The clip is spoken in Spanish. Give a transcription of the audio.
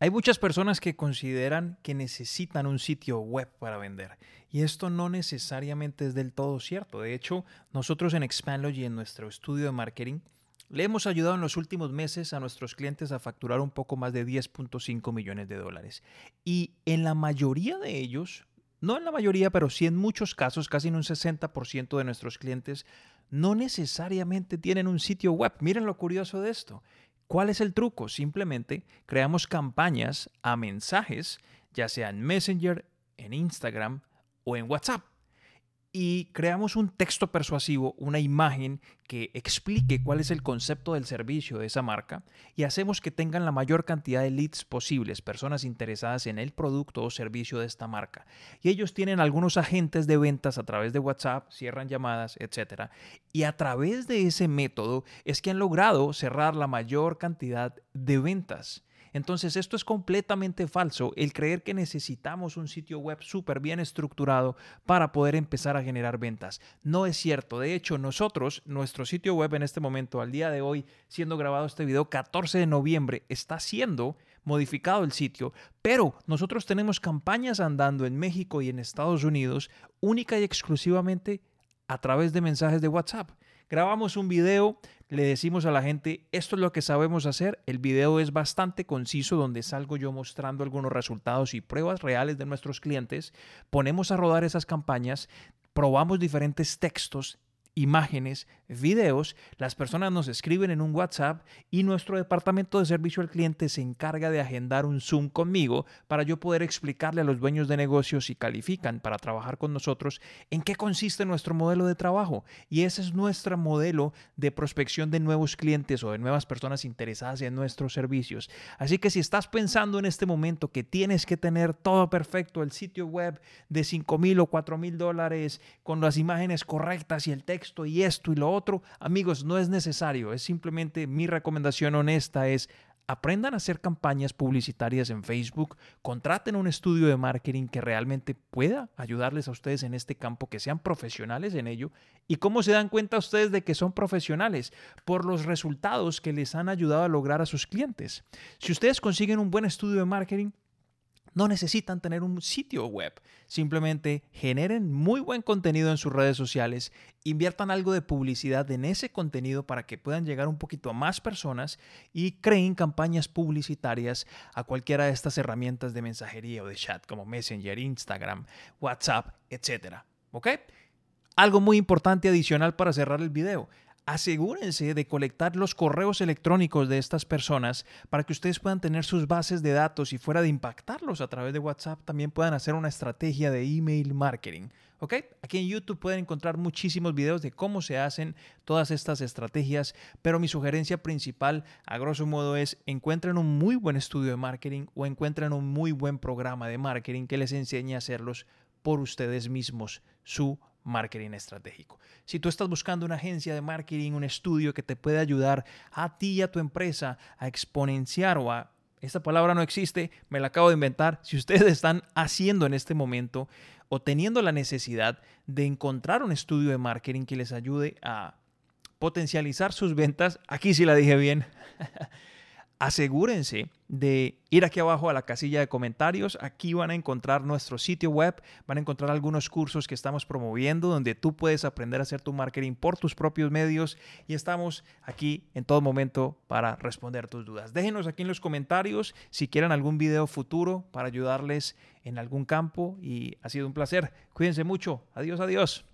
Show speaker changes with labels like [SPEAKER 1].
[SPEAKER 1] Hay muchas personas que consideran que necesitan un sitio web para vender y esto no necesariamente es del todo cierto. De hecho, nosotros en Expandlogy, en nuestro estudio de marketing, le hemos ayudado en los últimos meses a nuestros clientes a facturar un poco más de 10.5 millones de dólares. Y en la mayoría de ellos, no en la mayoría, pero sí en muchos casos, casi en un 60% de nuestros clientes, no necesariamente tienen un sitio web. Miren lo curioso de esto. ¿Cuál es el truco? Simplemente creamos campañas a mensajes, ya sea en Messenger, en Instagram o en WhatsApp y creamos un texto persuasivo, una imagen que explique cuál es el concepto del servicio de esa marca y hacemos que tengan la mayor cantidad de leads posibles, personas interesadas en el producto o servicio de esta marca. Y ellos tienen algunos agentes de ventas a través de WhatsApp, cierran llamadas, etc. Y a través de ese método es que han logrado cerrar la mayor cantidad de ventas. Entonces esto es completamente falso, el creer que necesitamos un sitio web súper bien estructurado para poder empezar a generar ventas. No es cierto. De hecho, nosotros, nuestro sitio web en este momento, al día de hoy, siendo grabado este video 14 de noviembre, está siendo modificado el sitio, pero nosotros tenemos campañas andando en México y en Estados Unidos única y exclusivamente a través de mensajes de WhatsApp. Grabamos un video, le decimos a la gente, esto es lo que sabemos hacer. El video es bastante conciso donde salgo yo mostrando algunos resultados y pruebas reales de nuestros clientes. Ponemos a rodar esas campañas, probamos diferentes textos imágenes, videos, las personas nos escriben en un WhatsApp y nuestro departamento de servicio al cliente se encarga de agendar un Zoom conmigo para yo poder explicarle a los dueños de negocios si califican para trabajar con nosotros en qué consiste nuestro modelo de trabajo. Y ese es nuestro modelo de prospección de nuevos clientes o de nuevas personas interesadas en nuestros servicios. Así que si estás pensando en este momento que tienes que tener todo perfecto, el sitio web de 5 mil o 4 mil dólares con las imágenes correctas y el texto, y esto y lo otro. Amigos, no es necesario, es simplemente mi recomendación honesta es aprendan a hacer campañas publicitarias en Facebook, contraten un estudio de marketing que realmente pueda ayudarles a ustedes en este campo, que sean profesionales en ello. ¿Y cómo se dan cuenta ustedes de que son profesionales? Por los resultados que les han ayudado a lograr a sus clientes. Si ustedes consiguen un buen estudio de marketing, no necesitan tener un sitio web, simplemente generen muy buen contenido en sus redes sociales, inviertan algo de publicidad en ese contenido para que puedan llegar un poquito a más personas y creen campañas publicitarias a cualquiera de estas herramientas de mensajería o de chat como Messenger, Instagram, WhatsApp, etc. ¿Ok? Algo muy importante adicional para cerrar el video asegúrense de colectar los correos electrónicos de estas personas para que ustedes puedan tener sus bases de datos y fuera de impactarlos a través de WhatsApp, también puedan hacer una estrategia de email marketing. ¿Ok? Aquí en YouTube pueden encontrar muchísimos videos de cómo se hacen todas estas estrategias, pero mi sugerencia principal, a grosso modo, es encuentren un muy buen estudio de marketing o encuentren un muy buen programa de marketing que les enseñe a hacerlos por ustedes mismos, su marketing estratégico. Si tú estás buscando una agencia de marketing, un estudio que te puede ayudar a ti y a tu empresa a exponenciar o a... Esta palabra no existe, me la acabo de inventar. Si ustedes están haciendo en este momento o teniendo la necesidad de encontrar un estudio de marketing que les ayude a potencializar sus ventas, aquí sí la dije bien, asegúrense de ir aquí abajo a la casilla de comentarios. Aquí van a encontrar nuestro sitio web, van a encontrar algunos cursos que estamos promoviendo donde tú puedes aprender a hacer tu marketing por tus propios medios y estamos aquí en todo momento para responder tus dudas. Déjenos aquí en los comentarios si quieren algún video futuro para ayudarles en algún campo y ha sido un placer. Cuídense mucho. Adiós, adiós.